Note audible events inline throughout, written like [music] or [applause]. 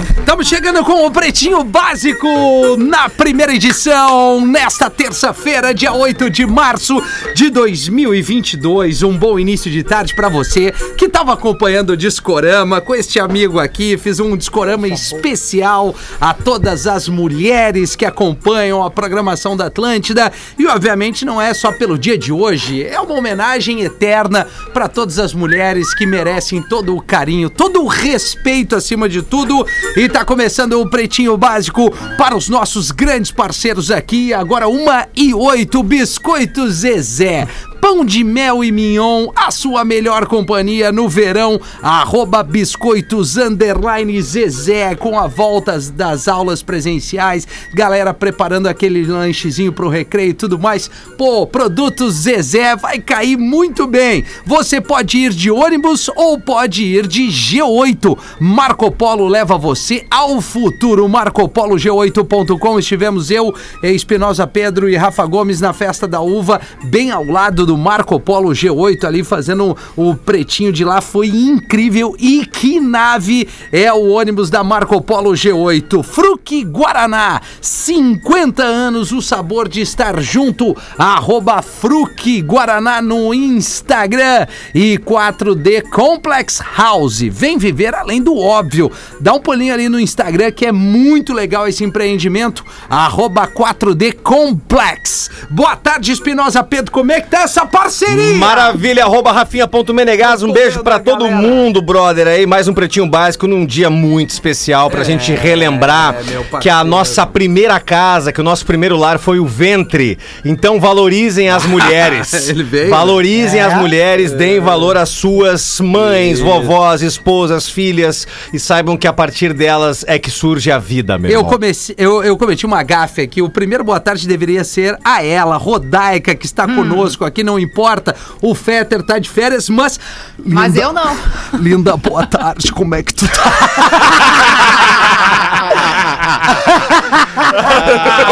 Estamos chegando com o Pretinho Básico na primeira edição, nesta terça-feira, dia 8 de março de 2022. Um bom início de tarde para você que estava acompanhando o Discorama com este amigo aqui. Fiz um Discorama especial a todas as mulheres que acompanham a programação da Atlântida. E, obviamente, não é só pelo dia de hoje, é uma homenagem eterna para todas as mulheres que merecem todo o carinho, todo o respeito acima de tudo. E tá começando o Pretinho Básico para os nossos grandes parceiros aqui. Agora, uma e oito Biscoitos Zezé. Pão de mel e mignon, a sua melhor companhia no verão. Arroba biscoitos underline Zezé com a volta das aulas presenciais. Galera preparando aquele lanchezinho pro recreio e tudo mais. Pô, produtos Zezé vai cair muito bem. Você pode ir de ônibus ou pode ir de G8. Marco Polo leva você ao futuro. MarcoPoloG8.com. Estivemos eu, Espinosa Pedro e Rafa Gomes na festa da uva, bem ao lado do Marco Polo G8 ali fazendo o pretinho de lá. Foi incrível. E que nave é o ônibus da Marco Polo G8? Fruque Guaraná. 50 anos o sabor de estar junto. Arroba Fruque Guaraná no Instagram. E 4D Complex House. Vem viver além do óbvio. Dá um pulinho ali no Instagram que é muito legal esse empreendimento. Arroba 4D Complex. Boa tarde, Espinosa Pedro. Como é que tá essa parceria? Maravilha, arroba rafinha.menegas, um beijo pra todo galera. mundo, brother, aí, mais um Pretinho Básico num dia muito especial pra gente relembrar É, parceiro. que a nossa primeira casa, que o nosso primeiro lar foi o ventre, então valorizem as [laughs] mulheres, Ele veio, né? valorizem as mulheres, deem valor às suas mães, vovós, esposas, filhas e saibam que a partir delas é que surge a vida, meu Eu, irmão. comecei, eu, eu cometi uma gafe aqui. O primeiro boa tarde deveria ser a ela, Rodaica, que está conosco aqui, não importa. O Fetter tá de férias, mas. Mas eu não. [laughs] Linda, boa tarde, como é que tu tá? [laughs]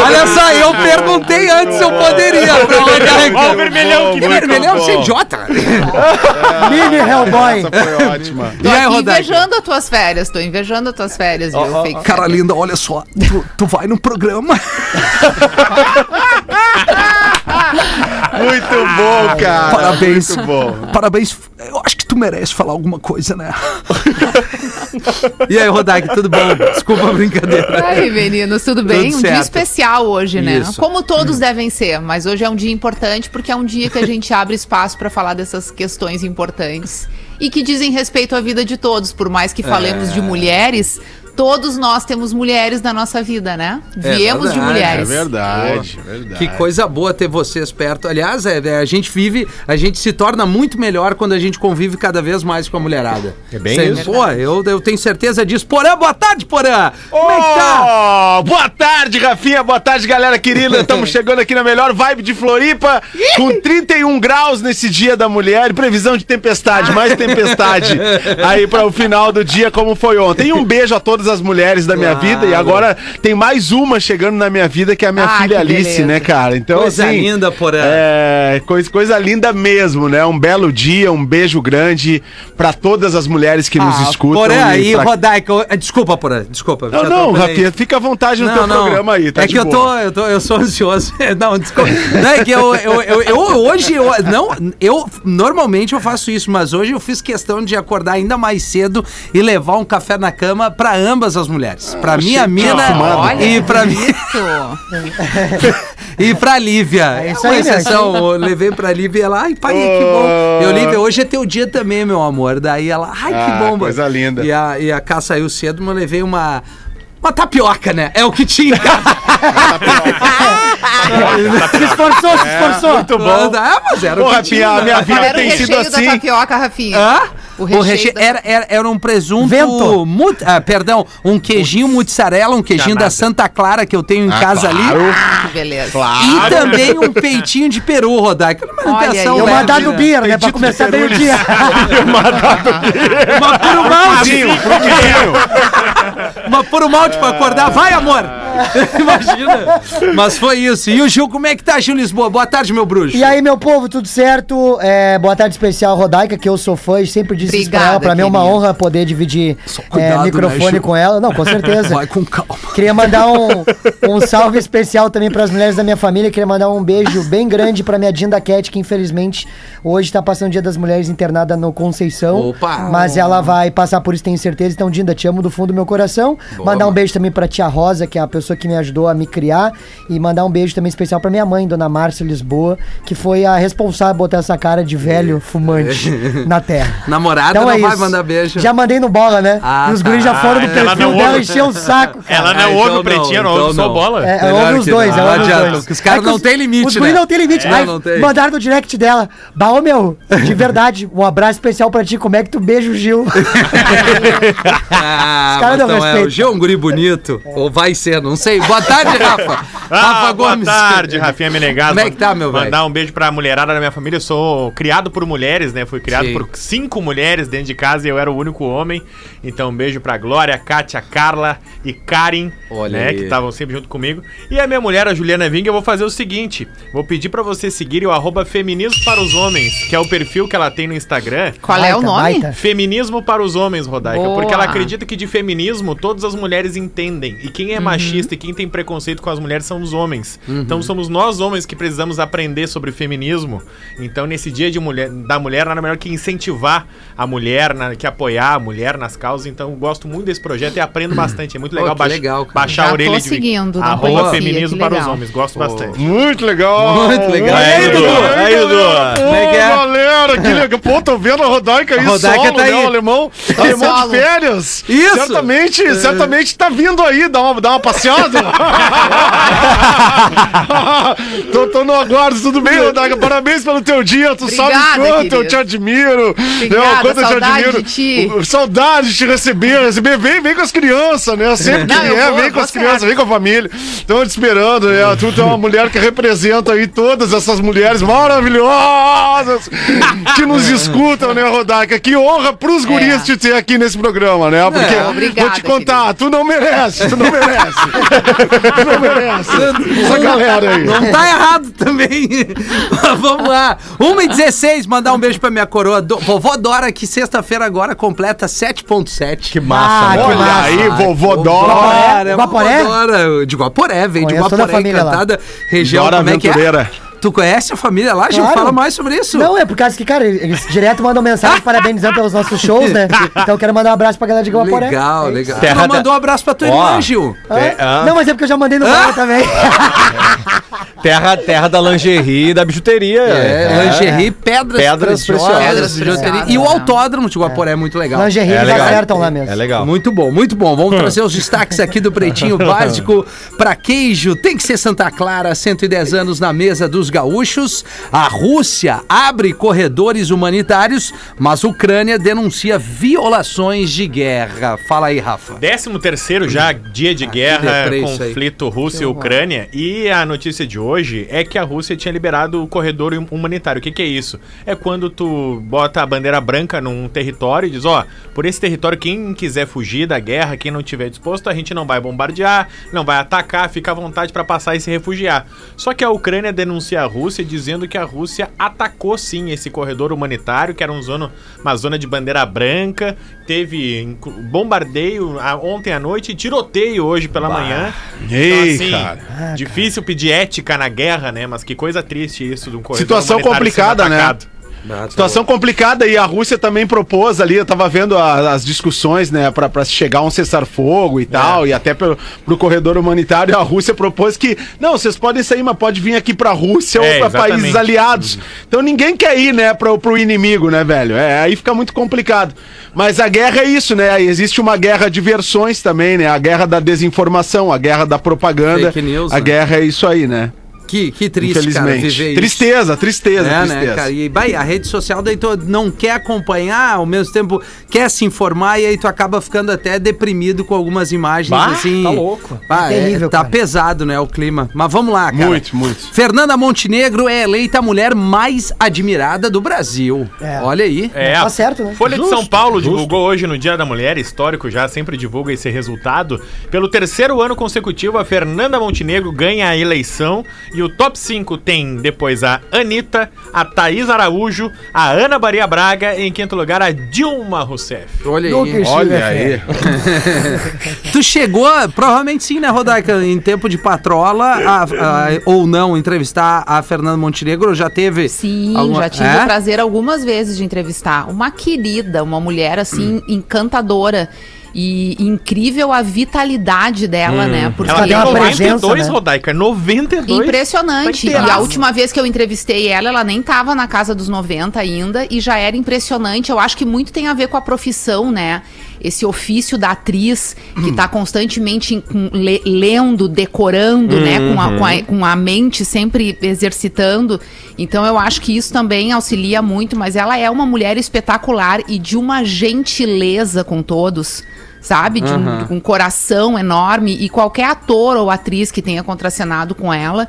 Olha só, eu perguntei antes se eu poderia pra Rodaica. Ó o vermelhão que vermelhão, você é idiota. Mini Hellboy. Essa foi ótima. E aí, Tô Rodaica? invejando as tuas férias, tô invejando as tuas férias, viu? Fake Cara linda, olha só, tu, tu vai no programa. [laughs] Muito bom, cara. Parabéns. Muito bom. Parabéns. Eu acho que tu merece falar alguma coisa, né? [laughs] e aí, Rodak, tudo bom? Desculpa a brincadeira. Ai, meninos, tudo bem? Tudo um certo. dia especial hoje, né? Isso. Como todos devem ser, mas hoje é um dia importante porque é um dia que a gente abre espaço para falar dessas questões importantes e que dizem respeito à vida de todos, por mais que falemos É. de mulheres. Todos nós temos mulheres na nossa vida, né? É Viemos de verdade, É mulheres. verdade, é verdade. Que coisa boa ter vocês perto. Aliás, é, é, a gente vive, a gente se torna muito melhor quando a gente convive cada vez mais com a mulherada. É bem Cê- isso. Pô, eu, eu tenho certeza disso. Porã, boa tarde, Porã! Como é que tá? Oh, boa tarde, Rafinha. Boa tarde, galera querida. Estamos [laughs] chegando aqui na melhor vibe de Floripa, com 31 graus nesse dia da mulher. e Previsão de tempestade, mais tempestade [laughs] aí para o final do dia, como foi ontem. E um beijo a todas as mulheres da minha Claro. vida. E agora tem mais uma chegando na minha vida, que é a minha Ah, filha Alice, beleza. né, cara? Então, Coisa assim. linda, Porã. É, coisa, coisa linda mesmo, né? Um belo dia, um beijo grande para todas as mulheres que nos escutam. E e pra- Rodaica, ô, desculpa, Porã, desculpa. Não, não. Rafinha, fica à vontade no teu programa aí, tá É de que eu tô, boa. eu tô, eu sou ansioso. [laughs] Não, desculpa. Não, é que eu, eu, eu, eu- hoje, eu, não, eu, normalmente eu faço isso, mas hoje eu fiz questão de acordar ainda mais cedo e levar um café na cama pra ambas as mulheres. Pra minha mina Olha, e pra mim. [laughs] E pra Lívia. É isso né? exceção, eu levei pra Lívia e ela, ai, pai, que bom. Eu, Lívia, hoje é teu dia também, meu amor. Daí ela, ai, que Ah, bom. mano." coisa linda. E a, e a Cá saiu cedo, mas eu levei uma. Uma tapioca, né? É o que tinha. [laughs] [laughs] Se esforçou, se esforçou. Muito bom. Ah, mas era o Ô, que tinha. a minha vida o tem sido assim. tapioca, Rafinha. Hã? O recheio da- era, era, era um presunto. Vento. ah, perdão, um queijinho mozzarella, um queijinho da. Santa Clara que eu tenho em casa ali. Ah, que beleza. E também um peitinho de peru, Rodaica. Uma Olha alimentação aí. Eu leve, mandar do né? beer, né? Pra começar bem o dia. [laughs] Uma puro malte. Uma puro malte pra acordar. Vai, amor! [laughs] Imagina. Mas foi isso. E o Gil, como é que tá, Gil Lisboa? Boa tarde, meu bruxo. E aí, meu povo, tudo certo? É, boa tarde especial, Rodaica, que eu sou fã e sempre disse isso pra ela. Obrigada, Pra mim é uma honra poder dividir é, cuidado, né, microfone Gil? com ela. Não, com [laughs] certeza. Vai com calma. Queria mandar um, um salve especial também para as mulheres da minha família. Queria mandar um beijo bem grande para minha Dinda Cat, que infelizmente hoje tá passando o Dia das Mulheres internada no Conceição. Opa! Mas ela vai passar por isso, tenho certeza. Então, Dinda, te amo do fundo do meu coração. mandar um beijo também pra tia Rosa, que é a pessoa que me ajudou a me criar. E mandar um beijo também especial pra minha mãe, Dona Márcia Lisboa, que foi a responsável por botar essa cara de velho fumante na terra. [laughs] Namorada Então não é vai isso. mandar beijo. Já mandei no bola, né? Ah, e os guris já tá. foram do Ela perfil dela ouve. encher o saco. cara. Ela não Ah, ouve então o pretinho, não, não, ouve então só não. bola. É, é um dos que dois, não. é Não dos adianta, dois. os caras É que não têm limite, Os né? guris não tem limite. É, Aí não tem. mandaram no direct dela. Bah, ô meu, de [laughs] verdade, um abraço especial pra ti. Como é que tu beija o Gil? [laughs] Ah, Os caras não então é, respeitam. o Gil é um guri bonito. Ou vai ser, não sei. Boa tarde, [laughs] Rafa. Ah, Rafa boa Gomes. tarde, Rafinha Menegado. Como é que tá, meu velho? Mandar um beijo pra mulherada da minha família. Eu sou criado por mulheres, né? Fui criado Sim. por cinco mulheres dentro de casa e eu era o único homem. Então, um beijo pra Glória, Kátia, Carla e Karen, Olha né? aí. Que estavam sempre junto comigo. E a minha mulher, a Juliana Ving, eu vou fazer o seguinte: vou pedir pra vocês seguirem o arroba Feminismo para os Homens, que é o perfil que ela tem no Instagram. Qual é o Baita, nome? baita. Feminismo para os homens, Rodaica. Boa. Porque ela acredita que de feminismo todas as mulheres entendem. E quem é machista e quem tem preconceito com as mulheres são os homens. Então somos nós homens que precisamos aprender sobre feminismo. Então nesse dia de mulher, da mulher, nada melhor que incentivar a mulher, na- que apoiar a mulher nas causas. Então eu gosto muito desse projeto e aprendo bastante. É muito legal, baix- legal, cara. baixar Já a orelha tô de seguindo, arroba feminismo para os homens. Gosto bastante. Muito legal. Muito legal. Aí, Dudu. Aí, Dudu. Como é que é? Galera, que legal. Pô, tô vendo a Rodaica aí A Rodaica solo, tá né? aí. O alemão, alemão Solo. de férias. Isso. Certamente, certamente tá vindo aí, dá uma, dá uma passeada. [laughs] tô, tô no aguardo, tudo bem, Rodaica? Parabéns pelo teu dia, tu sabe Obrigada, quanto querido. eu te admiro. Obrigada, quanto eu te saudade admiro. de ti. Saudade de te receber, receber. Vem, vem com as crianças, né? Sempre que Não, eu vier, vou, vem com as crianças, vem com a família. Estão te esperando, né? Tu, é uma mulher que representa aí todas essas mulheres maravilhosas que nos [laughs] escutam, né, Rodaica? Que honra pros guris te ter aqui nesse programa, né? Porque É, obrigada, vou te contar, tu não merece, tu não merece. tu não merece. [laughs] Essa galera aí. Não tá errado também. [laughs] Vamos lá. 1h16, mandar um beijo pra minha coroa. Do- Vovó Dora, que sexta-feira agora completa 7.7. Que Ah, que Olha massa. aí, vovô Dora. Guaporé? Dora. De Guaporé, veio de Conheço Guaporé, lá. encantada. Região, Dora como é que é? Tu conhece a família lá, Gil? Claro. Fala mais sobre isso. Não, é por causa que, cara, eles direto mandam mensagem parabenizando pelos nossos shows, né? [laughs] Então eu quero mandar um abraço pra galera de Guaporé. Legal, É legal. isso. Tu Terra não mandou um abraço pra tua Ó. irmã, Gil. Ah, É. Não, mas é porque eu já mandei no Ah. também. [laughs] Terra, terra da lingerie e da bijuteria. É, lingerie, pedras, Pedras preciosas. Pedras bijuteria. E o autódromo de Guaporé é muito legal. Lingerie É eles legal. acertam lá mesmo. É legal. Muito bom, muito bom. Vamos trazer os destaques aqui do Pretinho [laughs] Básico para queijo. Tem que ser Santa Clara, 110 anos na mesa dos gaúchos. A Rússia abre corredores humanitários, mas Ucrânia denuncia violações de guerra. Fala aí, Rafa. 13 terceiro já dia de Ah, guerra, conflito Rússia e Ucrânia. E a notícia de hoje é que a Rússia tinha liberado o corredor hum- humanitário. O que, que é isso? É quando tu bota a bandeira branca num território e diz, ó, por esse território, quem quiser fugir da guerra, quem não tiver disposto, a gente não vai bombardear, não vai atacar, fica à vontade para passar e se refugiar. Só que a Ucrânia denuncia a Rússia dizendo que a Rússia atacou sim esse corredor humanitário, que era um zona, uma zona de bandeira branca, teve bombardeio ontem à noite e tiroteio hoje pela manhã. Ei, assim, cara. difícil pedir ética na guerra, né? Mas que coisa triste isso de um corredor Situação complicada, né? Atacado. Situação complicada e a Rússia também propôs ali, eu tava vendo a- as discussões, né, pra, pra chegar a um cessar-fogo e tal, e até pro, pro corredor humanitário, a Rússia propôs que, não, vocês podem sair, mas pode vir aqui pra Rússia É, ou pra exatamente. países aliados. Então ninguém quer ir, né, pro, pro inimigo, né, velho? É, aí fica muito complicado. Mas a guerra é isso, né? Existe uma guerra de versões também, né? A guerra da desinformação, a guerra da propaganda. Fake news, a né? guerra é isso aí, né? Que, que triste, cara, viver isso. tristeza, tristeza, É, tristeza. né, cara? E vai, a rede social daí tu não quer acompanhar, ao mesmo tempo quer se informar e aí tu acaba ficando até deprimido com algumas imagens Bah, assim. tá louco. Bah, é, Terrível, tá cara. pesado, né, o clima. Mas vamos lá, cara. Muito, muito. Fernanda Montenegro é eleita a mulher mais admirada do Brasil. É. Olha aí. É, Tá certo, né? Folha de São Paulo divulgou hoje no Dia da Mulher, histórico já, sempre divulga esse resultado. Pelo terceiro ano consecutivo, a Fernanda Montenegro ganha a eleição e o top 5 tem depois a Anitta, a Thaís Araújo, a Ana Maria Braga e em quinto lugar a Dilma Rousseff. Olha aí. Olha a aí. [laughs] Tu chegou, provavelmente sim, né, Rodaica, em tempo de patrola, a- a- ou não, entrevistar a Fernanda Montenegro, já teve... Sim, alguma- já tive É? o prazer algumas vezes de entrevistar. Uma querida, uma mulher assim, encantadora. E incrível a vitalidade dela, né? Porque Ela tem tem uma 92, presença, né? Rodaica, 92. Impressionante. E a última vez que eu entrevistei ela, ela nem tava na casa dos 90 ainda e já era impressionante. Eu acho que muito tem a ver com a profissão, né? Esse ofício da atriz que tá constantemente le- lendo, decorando, né? Com a, com, a, com a mente sempre exercitando. Então eu acho que isso também auxilia muito, mas ela é uma mulher espetacular e de uma gentileza com todos sabe? De um, com um coração enorme. E qualquer ator ou atriz que tenha contracenado com ela.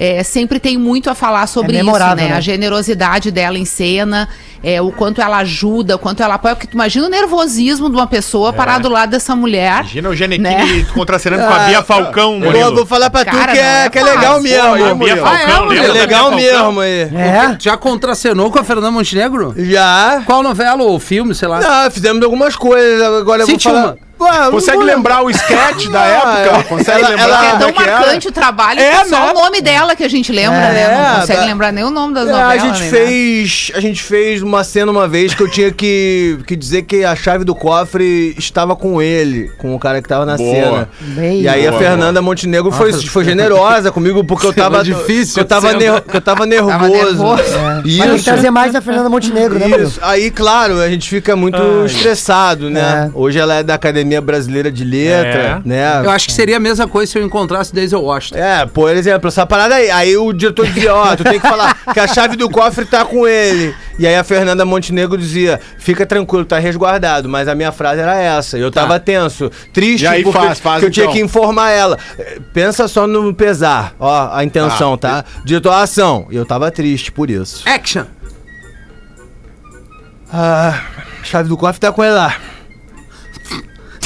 É, sempre tem muito a falar sobre É isso, né? né? A generosidade dela em cena, é, o quanto ela ajuda, o quanto ela apoia. Porque tu imagina o nervosismo de uma pessoa parar do lado dessa mulher. Imagina o Genequini Né? contracenando com a Bia [laughs] Falcão, Vou, Murilo. vou falar pra tu Cara, que é, é que é legal fácil. mesmo. Pô, a Bia. Falcão, Ah, é, É legal mesmo aí. É? Já contracenou com a Fernanda Montenegro? Já. Qual novela ou filme, sei lá? Não, fizemos algumas coisas. Agora eu vou Cite falar. uma. Ué, Consegue lembrar o sketch da época? é. Consegue Ela- lembrar ela- É tão é que era? marcante o trabalho É, que é só né? o nome dela que a gente lembra, É, né? Não consegue tá. lembrar nem o nome das É, novelas. a gente nem fez. A gente fez uma cena uma vez que eu tinha que, que dizer que a chave do cofre estava com ele, com o cara que tava na Boa. cena. Bem, E aí a Boa, Fernanda Montenegro foi, foi generosa comigo, porque eu tava. difícil que eu tava, a ner- eu tava nervoso. nervoso. É. Mas tem que Isso. trazer mais a Fernanda Montenegro, né? Isso. Aí, claro, a gente fica muito estressado, né? É. Hoje ela é da Academia Brasileira de Letra, É. né? Eu acho que seria a mesma coisa se eu encontrasse Denzel Washington. É, por exemplo, essa parada aí. Aí o diretor dizia, ó, tu tem que falar que a chave do cofre tá com ele. E aí a Fernanda Montenegro dizia, fica tranquilo, tá resguardado. Mas a minha frase era essa. Eu tava tenso, triste, E aí porque faz, faz que eu tinha então. que informar ela. Pensa só no pesar, ó, a intenção, tá? Diretor, ação. E eu tava triste por isso. Action! Ah, a chave do cofre tá com ele lá.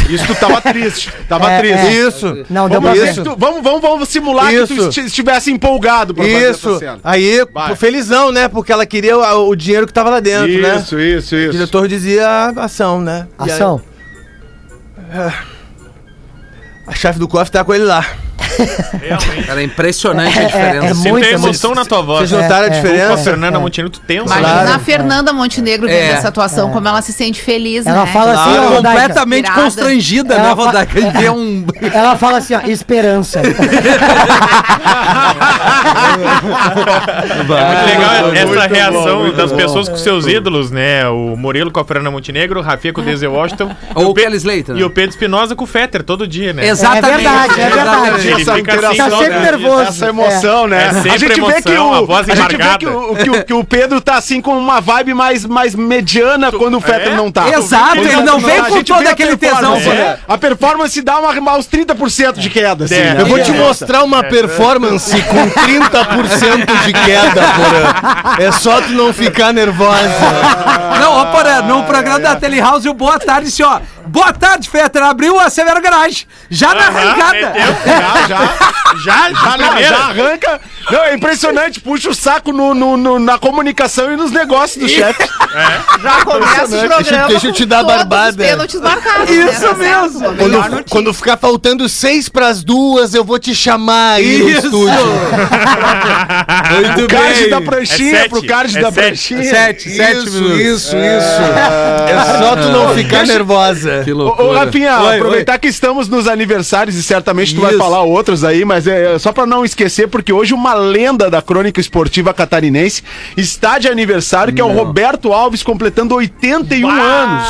Isso tu tava [laughs] triste. Tava É, triste. é. Isso. Não, deu Vamos, se tu- vamos, vamos, vamos simular que Isso. tu esti- estivesse empolgado pra fazer essa Isso. cena. Aí, Vai. felizão, né? Porque ela queria o, o dinheiro que tava lá dentro, né? Isso, isso, O isso. diretor dizia "Ah, ação, né? E aí, Ação. a chave do cofre tá com ele lá. Realmente. Cara, é impressionante a É, é, diferença. é Sinto muito a emoção na tua voz. Vocês notaram a é. Com a diferença? Fernanda É. Montenegro, tu tenso. Imagina Claro. a Fernanda Montenegro vendo É. essa atuação, como ela se sente feliz, Ela né? fala assim, Claro. ó, Rodaica. Completamente constrangida, Ela né, Rodaica? Vê um... [laughs] Ela fala assim, ó, esperança. [laughs] É muito legal essa muito reação das bom. pessoas com seus ídolos, né? O Murilo com a Fernanda Montenegro, o Rafinha com o Denzel Washington. Ou o Kelly Slater, né? E o Pedro Espinosa com o Fetter, todo dia, né? Exatamente. É verdade, é verdade. Essa assim, interação, Tá sempre nervoso. Essa emoção, né? É a gente vê que emoção, o, a voz a gente vê que o, que, o, que o Pedro tá assim com uma vibe mais, mais mediana quando o Fetter é? não tá. Exato, ele não vem A com todo aquele performance, tesão. né? A performance dá uma, uma, uns 30% de queda, assim. É. né? Eu vou te É. mostrar uma performance com 30% de queda, Porã. É só tu não ficar nervosa. Não, ó, porra, no programa da Telehouse, o Boa Tarde, assim, ó. Boa tarde, Fetter. Abriu a Severo Garage. Já na Aham, arrancada. meteu. Já, já. Já, [laughs] Já, primeira. já arranca. Não, é impressionante. Puxa o saco no, no- no- na comunicação e nos negócios do chefe. Já começa o programa Deixa- deixa eu te com dar a todos barbada. pênaltis marcados. né? Isso Tá mesmo. A melhor Quando, notícia. quando ficar faltando seis pras duas, eu vou te chamar aí no Isso. estúdio. Muito O card bem. da pranchinha É sete, pro card é da sete. pranchinha. Sete, sete Isso, minutos. isso, isso. É só tu não ficar nervosa. Que Ô, loucura. ô, Rafinha, Oi, aproveitar que estamos nos aniversários e certamente tu vai Isso. falar outros aí, mas é só pra não esquecer, porque hoje uma lenda da crônica esportiva catarinense está de aniversário, que é o Roberto Alves completando 81 anos.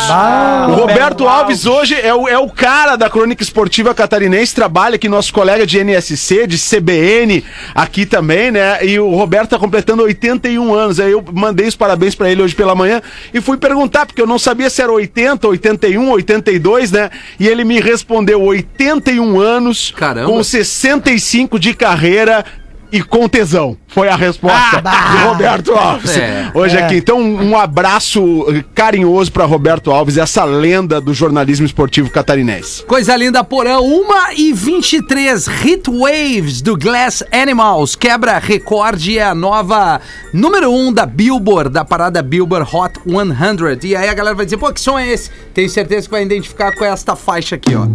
o Roberto Alves hoje é o, é o cara da crônica esportiva catarinense, trabalha aqui, nosso colega de NSC, de CBN, aqui também, né? E o Roberto tá completando 81 anos. Aí eu mandei os parabéns pra ele hoje pela manhã e fui perguntar, porque eu não sabia se era 80, 81, 82, né? E ele me respondeu 81 anos, Caramba. com 65 de carreira. E com tesão. Foi a resposta do Roberto Alves. É. Hoje aqui. Então, um abraço eh, carinhoso pra Roberto Alves, essa lenda do jornalismo esportivo catarinense. Coisa linda, porã. 1 e 23 Hit Waves do Glass Animals. Quebra recorde é a nova número 1 da Billboard, da parada Billboard Hot 100. E aí a galera vai dizer, pô, que som é esse? Tenho certeza que vai identificar com esta faixa aqui, ó.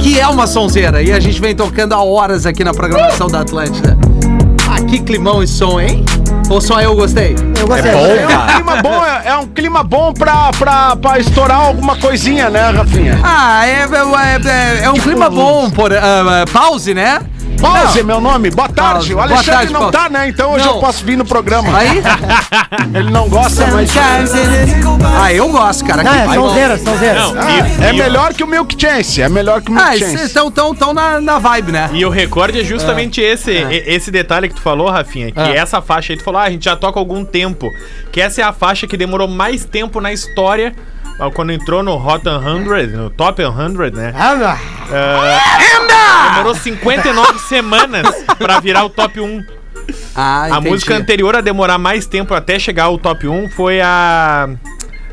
Que é uma sonzeira. E a gente vem tocando há horas aqui na programação da Atlântida. Ah, que climão esse som, hein? Ou só eu gostei? Eu gostei. É um clima bom, é, é um clima bom pra, pra, pra estourar alguma coisinha, né, Rafinha? Ah, é, é, é- é um clima bom, por, ah, pause, né? Pause Não. é meu nome. Boa tarde. Pause. O Boa Alexandre tarde, não Pause. tá, né? Então hoje Não. eu posso vir no programa. Aí? [laughs] Ele não gosta, mas. Ah, eu gosto, cara. Não, Que é sonzeira, sonzeira. Não, Ah, e, é e- melhor que o Milk Chance. É melhor que o Milk Ah, Chance. estão tão, tão na, na vibe, né? E o recorde é justamente esse, e- esse detalhe que tu falou, Rafinha, que Ah. essa faixa aí tu falou, ah, a gente já toca há algum tempo, que essa é a faixa que demorou mais tempo na história, ah, quando entrou no Hot 100, no Top 100, né? Ah, demorou 59 semanas pra virar o Top 1. Ah, A entendi. música anterior a demorar mais tempo até chegar ao Top 1 foi a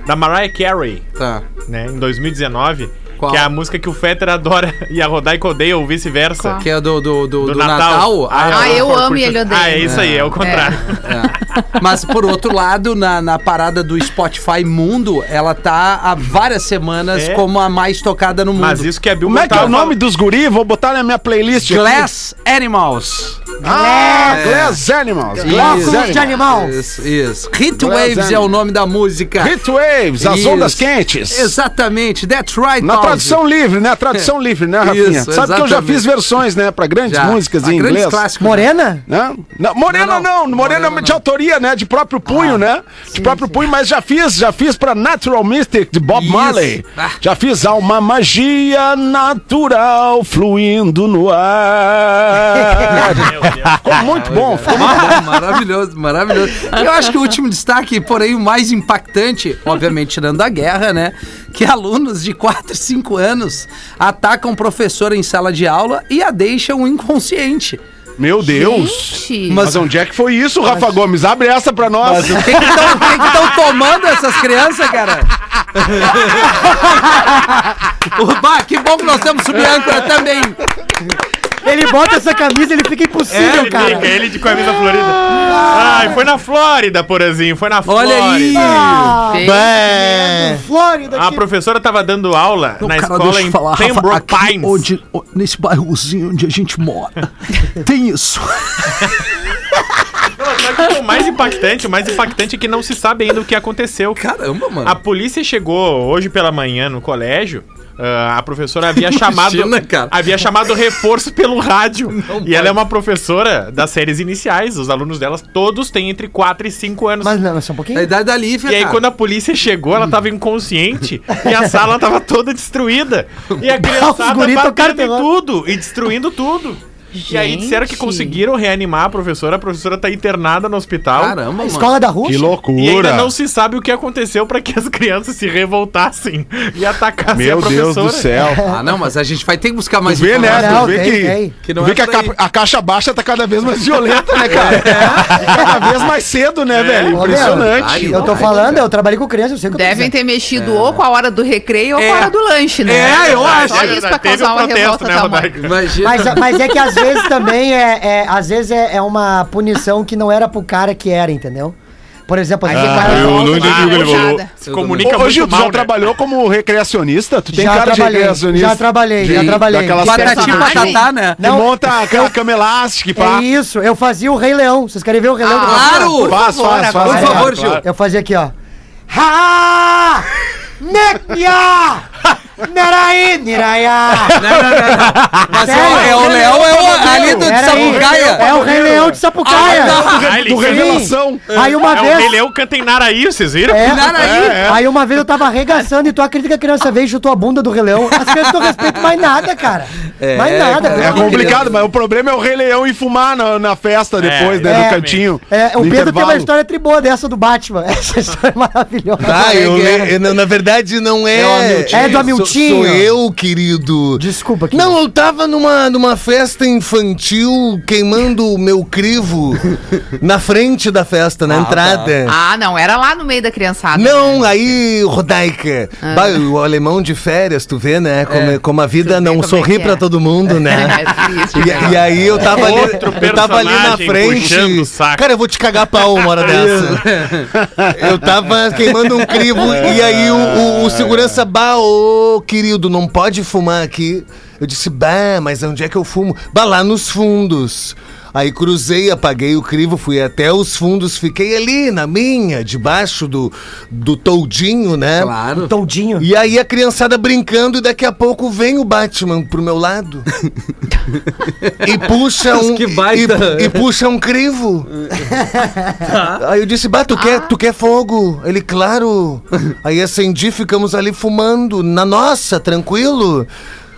da Mariah Carey, Tá. né, em 2019, Qual? que é a música que o Fetter adora [laughs] e a Rodaica odeia ou vice-versa. Qual? Que é do, do, do, Do, do Natal. Natal. Ah, eu por- amo por- e ele odeia. Ah, é isso aí, é o contrário. É. Mas por outro lado, na, na parada do Spotify Mundo, ela tá há várias semanas É. como a mais tocada no mundo. Mas isso que a Bill Como é que é o tava nome dos guri? Vou botar na minha playlist. aqui. Glass Animals. Ah, Glass Animals. Glass Óculos de animal. Isso, isso. Hit Glass Waves é Animals. o nome da música. Hit Waves, as Isso. ondas quentes. Exatamente, that's right, Na Pause. tradução livre, né? Tradução [laughs] livre, né, Rafinha? Isso, Sabe que eu já exatamente. fiz versões, né? Pra grandes Já. músicas Ah, em grandes inglês. clássicos. Morena? Né? Não, Morena Não, não, não. Morena, Morena de não. autoria, né? De próprio punho, né? De próprio punho, mas já fiz, já fiz pra Natural Mystic de Bob Isso. Marley. Ah. Já fiz uma magia natural fluindo no ar. [laughs] Ficou [laughs] muito bom, ficou muito Ah, maravilhoso, maravilhoso. Eu acho que o último destaque, porém o mais impactante, obviamente tirando a guerra, né? Que alunos de 4 e 5 anos atacam professora em sala de aula e a deixam inconsciente. Meu Deus! Gente. Mas onde é que foi isso, Rafa Gomes? Abre essa pra nós. O que estão tomando essas crianças, cara? [laughs] Bah, que bom que nós temos sub-âncora também. Ele bota essa camisa, ele fica impossível, Ele cara. fica, ele de camisa florida. Ai, foi na Flórida, porazinho, foi na Flórida. Olha aí. Ah, Gente, é. Flórida. A professora tava dando aula na escola em Pembroke Pines. onde, nesse bairrozinho onde a gente mora, [laughs] tem isso. Que o mais impactante, o mais impactante é que não se sabe ainda o que aconteceu. Caramba, mano. A polícia chegou hoje pela manhã no colégio. Ah, a professora havia [laughs] chamado Imagina, cara. havia chamado reforço pelo rádio. Não e pode. ela é uma professora das séries iniciais. Os alunos delas todos têm entre 4 e 5 anos. Mas não, só um pouquinho. A idade da Lívia, E aí, cara. quando a polícia chegou, ela tava inconsciente e a sala tava toda destruída. E a criançada batendo em tudo e destruindo tudo. E aí disseram que Gente. conseguiram reanimar a professora. A professora tá internada no hospital. Caramba, mano. Escola da Que Rússia? E ainda loucura! não se sabe o que aconteceu pra que as crianças se revoltassem e atacassem Meu a professora. Deus do céu. [laughs] Ah, não, mas a gente vai ter que buscar Tu mais vê, né? informação. Não, Tu vê tem, que, tem. Que não tu vê é que a, capa- a caixa baixa tá cada vez mais violenta, né, cara? [laughs] Cada vez mais cedo, né, velho? Ô, meu, Impressionante. Eu tô falando, eu trabalhei com criança, eu sei o que eu tô Devem ter mexido ou com a hora do recreio ou É. com a hora do lanche, né? É, eu acho. Só É isso pra causar um uma protesto, revolta né? Imagina. Mas, mas é que às vezes também é, é- às vezes é, é uma punição que não era pro cara que era, entendeu? Por exemplo, assim, Aí o vai cara- a volta não da entendi o que ele falou. Se comunica Ô, muito Gil, tu mal, já né? trabalhou como recreacionista? Tu tem Já cara de trabalhei, recreacionista? já trabalhei, já De- trabalhei. Daquelas Patati patatá, né? que Não, monta aquela cama elástica e pá. É isso, eu fazia o Rei Leão. Vocês querem ver o Rei Leão? Ah? Claro! Faz, faz, faz. Por é, favor. Gil. Eu fazia aqui, ó. Ha! Nekia! [laughs] Neraí, Niraiá. Mas é, é o leão, é o ali do Pera aí, Sapucaia. É o Rei Leão de Sapucaia. Ah, ele Do canta- Revelação. Aí uma É, o vez... Rei Leão canta em Naraí, vocês viram? É, Naraí. Aí uma vez eu tava arregaçando e tu acredita que a criança veio e chutou a bunda do Rei Leão? As crianças não respeitam mais nada, cara. É, mais nada. é pelo É amor de complicado, mas o problema é o Rei Leão e fumar na, na festa depois, né? é, no cantinho. É, o Pedro tem uma história triboa dessa do Batman. [laughs] Essa história é maravilhosa. Tá, é eu, é? na verdade não é. É o Hamilton. É Sou- eu, querido. Desculpa, querido. Não, eu tava numa, numa festa infantil queimando o meu crivo [laughs] na frente da festa, na entrada. Ah, não, era lá no meio da criançada. Não, aí, Rodaica, bah, o alemão de férias, tu vê, né? Como, como a vida não é sorri que pra é. todo mundo, né? [laughs] É triste, E, né? e aí eu tava ali, Outro eu tava ali na frente. Cara, eu vou te cagar pau uma hora [laughs] dessa. Eu tava queimando um crivo e aí o, o- o segurança, bah, querido, não pode fumar aqui. Eu disse, bah, mas onde é que eu fumo? Bah, lá nos fundos. Aí cruzei, apaguei o crivo, fui até os fundos, fiquei ali na minha, debaixo do, do toldinho, né? Claro. Toldinho. E aí a criançada brincando e daqui a pouco vem o Batman pro meu lado. [laughs] e puxa um Que baita. e, e puxa um crivo. Aí eu disse: "Bah, tu quer, tu quer fogo?" Ele, claro. Aí acendi, ficamos ali fumando na nossa, tranquilo.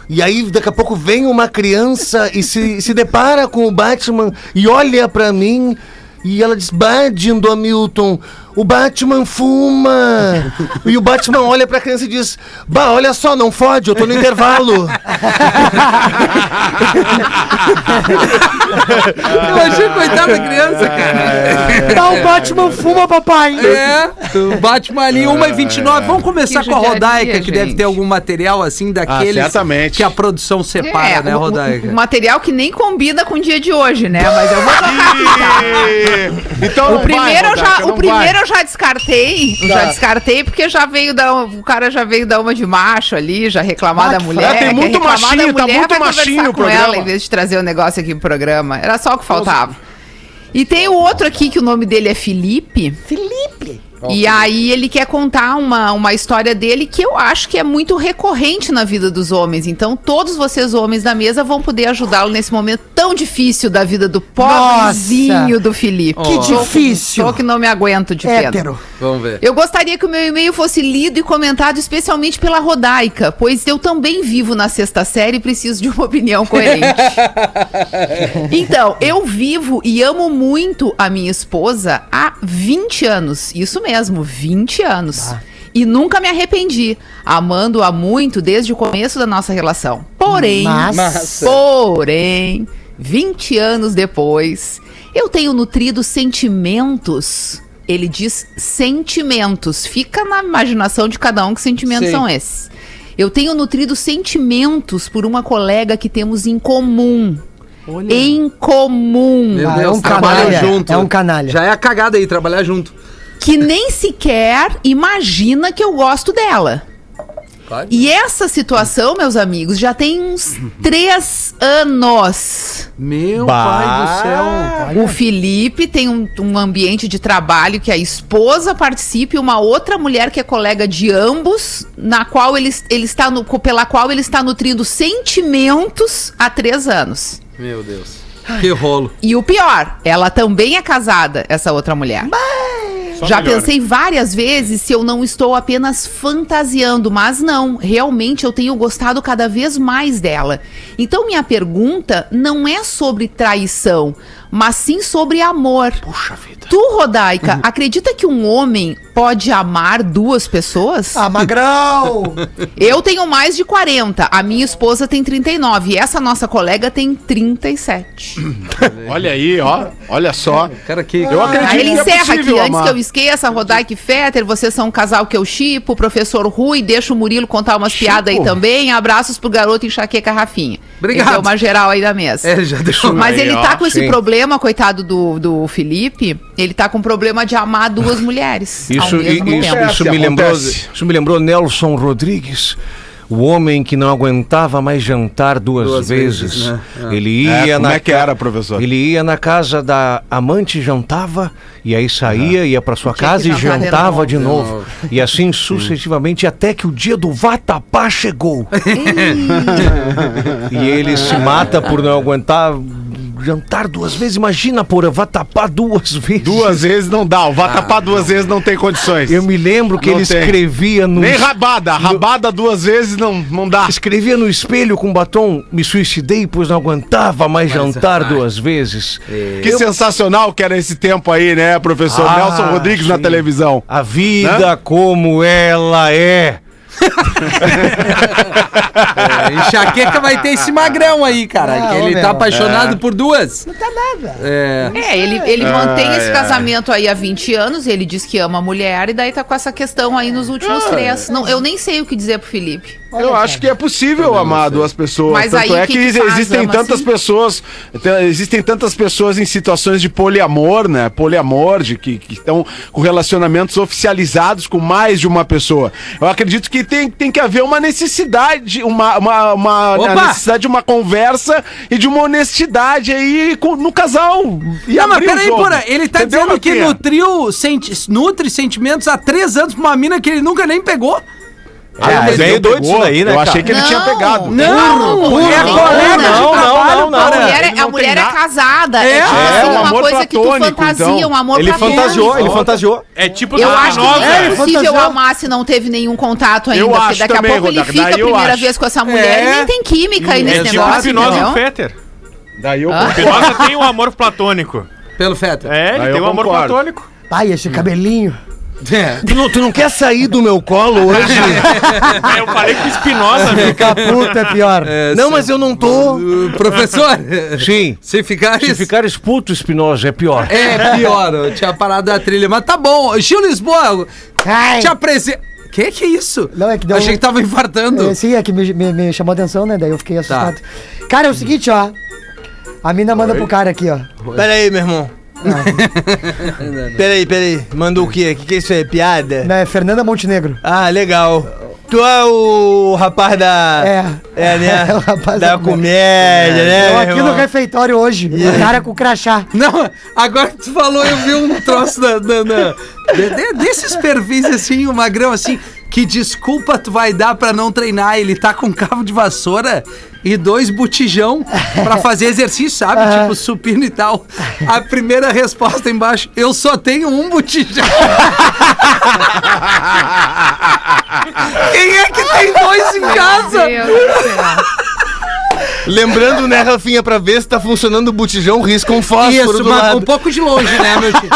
E aí, daqui a pouco vem uma criança e se, se depara com o Batman e olha pra mim e ela diz: Bah, Dindo Hamilton, o Batman fuma. e o Batman olha pra criança e diz: Bah, olha só, não fode, eu tô no intervalo. [laughs] Eu achei coitada da criança, cara. Tá, o Batman fuma, papai. É, o Batman ali, 1h29. Vamos começar Que com a Rodaica, que deve ter algum material assim daqueles certamente. que a produção separa, É, né, Rodaica? um material que nem combina com o dia de hoje, né? Mas eu vou [laughs] tocar. Então O primeiro, vai, eu já, Rodaica, o primeiro vai. eu já descartei. Já descartei porque já veio da. O cara já veio dar uma de macho ali, já reclamar Ah, da mulher. tem quer muito machinho, tá mulher, muito vai conversar machinho o com ela programa. em vez de trazer o negócio aqui pro programa. Era só o que faltava. E tem o outro aqui que o nome dele é Felipe. Felipe. E aí ele quer contar uma, uma história dele que eu acho que é muito recorrente na vida dos homens. Então todos vocês homens da mesa vão poder ajudá-lo nesse momento tão difícil da vida do pobrezinho Nossa. do Felipe. Que difícil. Só que não me aguento de pena. Hétero. Vamos ver. Eu gostaria que o meu e-mail fosse lido e comentado especialmente pela Rodaica, pois eu também vivo na sexta série e preciso de uma opinião coerente. [laughs] então, eu vivo e amo muito a minha esposa há 20 anos. Isso mesmo, 20 anos. E nunca me arrependi, amando-a muito desde o começo da nossa relação. Porém, Mas- porém, 20 anos depois, eu tenho nutrido sentimentos. Ele diz sentimentos. Fica na imaginação de cada um que sentimentos Sim. são esses. Eu tenho nutrido sentimentos por uma colega que temos em comum. Em comum. Meu Ah, é Deus, um canalha, junto. é um canalha. Já é a cagada aí, trabalhar junto. Que nem sequer imagina que eu gosto dela. Claro. E essa situação, meus amigos, já tem uns três anos. Meu Bah. pai do céu. O Felipe tem um, um ambiente de trabalho que a esposa participa e uma outra mulher que é colega de ambos, na qual ele, ele está no, pela qual ele está nutrindo sentimentos há três anos. Meu Deus. Que rolo. E o pior, ela também é casada, essa outra mulher. Já pensei várias vezes se eu não estou apenas fantasiando, mas não, realmente eu tenho gostado cada vez mais dela. Então minha pergunta não é sobre traição, mas sim sobre amor. Puxa vida. Tu, Rodaica, acredita que um homem pode amar duas pessoas? Ah, magrão. [laughs] Eu tenho mais de 40, a minha esposa tem 39 e essa nossa colega tem 37. [laughs] Olha aí, ó. Olha só. Cara, que. Eu acredito Aí ele que é encerra possível aqui, antes amar. que eu esqueça, Rodaica e Fetter, vocês são um casal que eu chipo, professor Rui, deixa o Murilo contar umas piadas aí também, abraços pro garoto enxaqueca Rafinha. Obrigado. Ele deu uma geral aí da mesa. É, já deixou. Mas Aí, ele ó, tá com esse sim. Problema, coitado do, do Felipe, ele tá com problema de amar duas mulheres Isso, ao mesmo i- isso, tempo. isso me lembrou, isso me lembrou Nelson Rodrigues. O homem que não aguentava mais jantar duas, Duas vezes. vezes, né? Ele ia É, como na é que era, professor? Ele ia na casa da amante, jantava, e aí saía, ia para sua casa e jantar de jantava novo. de novo. [laughs] E assim sucessivamente, até que o dia do vatapá chegou. [laughs] e ele se mata por não aguentar jantar duas vezes. Imagina, porra, vatapá duas [laughs] vezes. Duas vezes não dá. O vatapá duas vezes não tem condições. Eu me lembro que Não ele tem. escrevia no. Nem rabada. Rabada duas vezes não, não dá. Escrevia no espelho com batom, me suicidei, pois não aguentava mais jantar duas vezes. Que sensacional que era esse tempo aí, né, professor? Ah, Nelson Rodrigues na sim. televisão. A vida como ela é. É, enxaqueca vai ter esse magrão aí, cara. Ah, que ele meu. tá apaixonado por duas. Não tá nada. É. É, ele, ele mantém esse casamento aí há 20 anos, ele diz que ama a mulher, e daí tá com essa questão aí nos últimos três. Não, eu nem sei o que dizer pro Felipe. Eu acho que é possível amar duas pessoas. Mas Tanto aí, é que que, que faz? existem Ama tantas assim? pessoas, te- existem tantas pessoas em situações de poliamor, né? Poliamor, de que, que estão com relacionamentos oficializados com mais de uma pessoa. Eu acredito que tem, tem que haver uma necessidade, uma, uma, uma necessidade de uma conversa e de uma honestidade aí com- no casal. E Não, mas peraí, porra, ele tá Entendeu, dizendo que nutriu, senti, nutre sentimentos há três anos pra uma mina que ele nunca nem pegou. Ah, É, meio ele doido isso daí, né, Eu achei que ele tinha Não. pegado. Não, é Não, colega não, de não, trabalho, não, não. A mulher, é, é casada. É, É, tipo é, assim, um uma amor coisa que tu platônico, fantasia, então. um amor Ele fantasiou, ele fantasiou. É tipo Eu da acho que é ele possível fantasiou. amar se não teve nenhum contato ainda. Eu porque acho daqui também, a pouco ele fica a primeira acho. vez com essa mulher É. e nem tem química aí É nesse negócio, e o? Fetter. Daí eu? Spinoza tem um amor platônico. Pelo Feta. É, ele tem um amor platônico. Pai, esse cabelinho. É. Tu não, tu não quer sair do meu colo hoje? É, [laughs] eu falei com o Spinoza, meu. Ficar puta é pior. não, mas eu não tô. Professor, Sim. se ficar... Se ficares puto, Espinosa, é pior. É pior, eu tinha parado da trilha. Mas tá bom. Gil Lisboa, Ai. te apresenta... Que que é isso? Não, é que deu Achei que tava infartando. É, sim, é que me, me- me chamou a atenção, né? Daí eu fiquei assustado. Cara, é o seguinte, ó. A mina manda pro cara aqui, ó. Pera aí, meu irmão. [laughs] Peraí, peraí. Mandou o quê? O que, que é isso aí? Piada? Né, Fernanda Montenegro. Ah, legal. Tu é o rapaz da. É. É, né? [laughs] É o rapaz da da comédia, né? Eu aqui no refeitório hoje. O cara com crachá. Não, agora que tu falou, eu vi um troço da, da- da- de- de- desses perfis assim, o magrão assim, que desculpa tu vai dar pra não treinar. Ele tá com cabo de vassoura e dois botijão pra [laughs] fazer exercício, sabe? Aham. Tipo supino e tal. A primeira resposta embaixo, eu só tenho um botijão. [laughs] Quem é que tem dois em casa? Meu Deus do céu. Lembrando, né, Rafinha, pra ver se tá funcionando o botijão, risca um fósforo Isso, do mas lado. um pouco de longe, né, meu tio?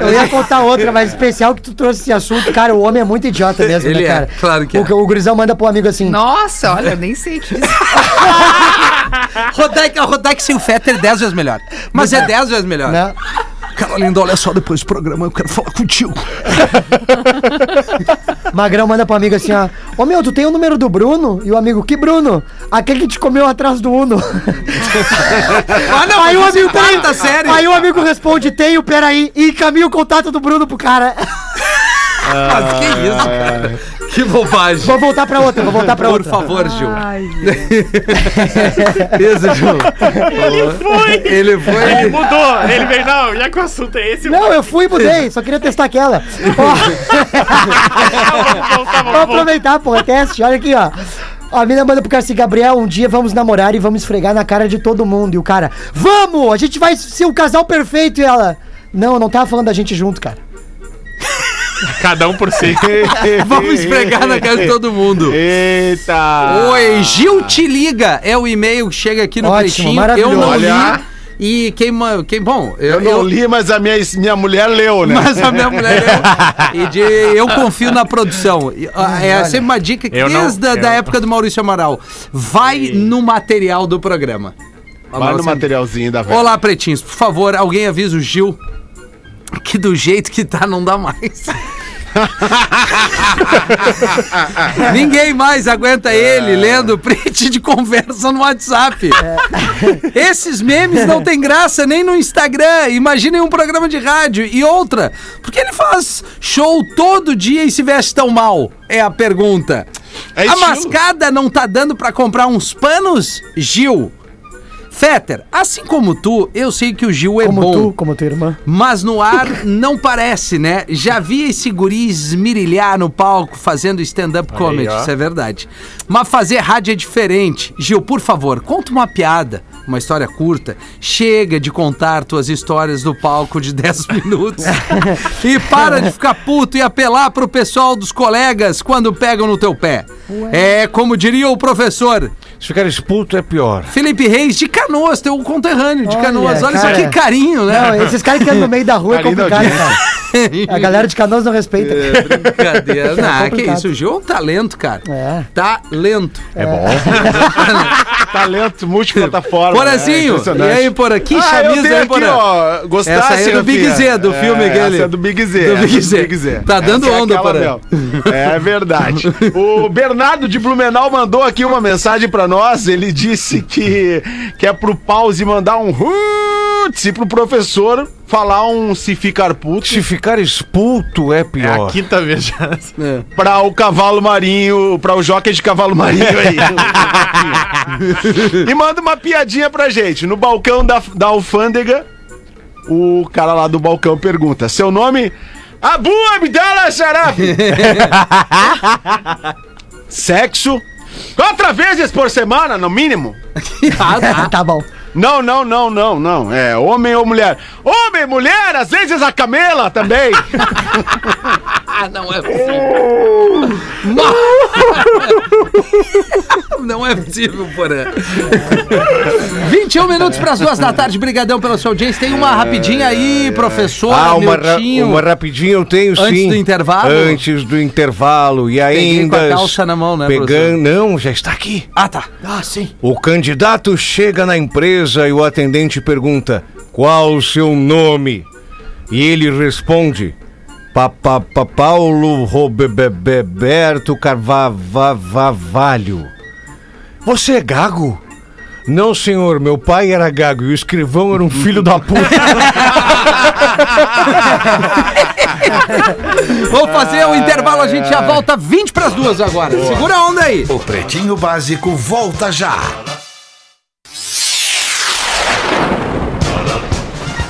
Eu ia contar outra, mas especial que tu trouxe esse assunto. Cara, o homem é muito idiota mesmo, Ele né, é, cara? claro que o, é. O gurizão manda pro amigo assim. Nossa, olha, eu nem sei dizer. [laughs] Rodaica, Rodaica sem o Fetter é 10 vezes melhor. Mas é 10 vezes melhor. Né? Carolindo, olha só, depois do programa eu quero falar contigo. [laughs] Magrão manda pro amigo assim, ó. Ô meu, tu tem o número do Bruno? E o amigo, que Bruno? Aquele que te comeu atrás do Uno. Ah, não, aí o amigo peraí, peraí, tá sério? Aí o amigo responde, tenho, peraí. E encaminha o contato do Bruno pro cara. Mas que isso, cara? [laughs] Que bobagem. Vou voltar pra outra, vou voltar pra Por outra. favor, Gil. Ai, [laughs] Isso, Gil. Ele foi! Ele foi. Ele mudou. Ele veio, não, já que o assunto é esse, Não, eu fui e mudei, só queria testar aquela. [laughs] Ó, vamos voltar, Vou vamos voltar. aproveitar, pô, é teste. Olha aqui, ó. A mina manda pro cara assim, Gabriel, um dia vamos namorar e vamos esfregar na cara de todo mundo. E o cara, vamos! A gente vai ser o casal perfeito. E ela, não, eu não tava falando da gente junto, cara. Cada um por si. [laughs] Vamos esfregar na cara de todo mundo. Eita! Oi, Gil te liga. É o e-mail que chega aqui no Ótimo, pretinho. Eu não Olha. li. E quem, quem bom, Eu eu, não eu- li, mas a minha, minha mulher leu, né? Mas a minha mulher. Eu, [laughs] e de, eu confio na produção. É sempre uma dica que Eu não- desde a da época do Maurício Amaral. Vai no material do programa. Vai no materialzinho da velha. Olá, pretinhos. Por favor, alguém avisa o Gil que do jeito que tá não dá mais. [laughs] Ninguém mais aguenta ele lendo print de conversa no WhatsApp. Esses memes não tem graça nem no Instagram. Imaginem um programa de rádio. E outra, por que ele faz show todo dia e se veste tão mal? É a pergunta. É a mascada não tá dando pra comprar uns panos? Gil. Fetter, assim como tu, eu sei que o Gil é Como bom. tu, como tua irmã. Mas no ar não parece, né? Já vi esse guri esmirilhar no palco fazendo stand-up comedy, ó. isso é verdade. Mas fazer rádio é diferente. Gil, por favor, conta uma piada, uma história curta. Chega de contar tuas histórias do palco de [laughs] 10 minutos. [laughs] e para de ficar puto e apelar pro pessoal dos colegas quando pegam no teu pé. É como diria o professor Se ficar expulso é pior. Felipe Reis de Canoas, teu conterrâneo de Olha, Canoas. Olha cara. só que carinho, né? Não, esses caras que andam no meio da rua é Carinho da complicado, cara. A galera de Canoas não respeita. É, brincadeira. [laughs] Não, que complicado. isso, o Gil é um talento, cara. É. Talento. É bom. [laughs] Talento multiplataforma. Porazinho, né? e Impressionante. aí, Porã? Que Ah, aí, aqui, Porã? ó. Gostasse, Essa aí é do Big? Z, do filme aquele. Essa é do Big Z. Do Big é Z. Big Z. Tá dando Essa é onda, aquela Porã. É verdade. [laughs] O Bernardo de Blumenau mandou aqui uma mensagem pra nós. Ele disse que, que é pro pause mandar um roots e pro professor falar um se ficar puto Se ficar expulso é É a pior. quinta vez já. pra o cavalo marinho, pra o jockey de cavalo marinho aí. [laughs] e manda uma piadinha pra gente. No balcão da, da alfândega, o cara lá do balcão pergunta: Seu nome? Abu Abdallah Sharaf. [laughs] Sexo? Quatro vezes por semana, no mínimo? [laughs] tá bom. Não, não, não, não, não. É homem ou mulher? Homem, mulher, às vezes a camela também. [laughs] Ah, não é possível. Não é possível, Porã. 21 minutos para as duas da tarde. Brigadão pela sua audiência. Tem uma rapidinha aí, professor. Ah, uma, ra- uma rapidinha eu tenho sim. Antes do intervalo? Antes do intervalo. E Peguei ainda. com a calça na mão, né, Pegando. Não, já está aqui. Ah, tá. Ah, sim. O candidato chega na empresa e o atendente pergunta: Qual o seu nome? E ele responde: Papa, pa, Paulo Roberto Carvalho. Você é gago? Não, senhor, meu pai era gago e o escrivão era um filho da puta. [laughs] Vamos fazer o intervalo, a gente já volta 20 para as duas agora. Segura a onda aí. O Pretinho Básico volta já.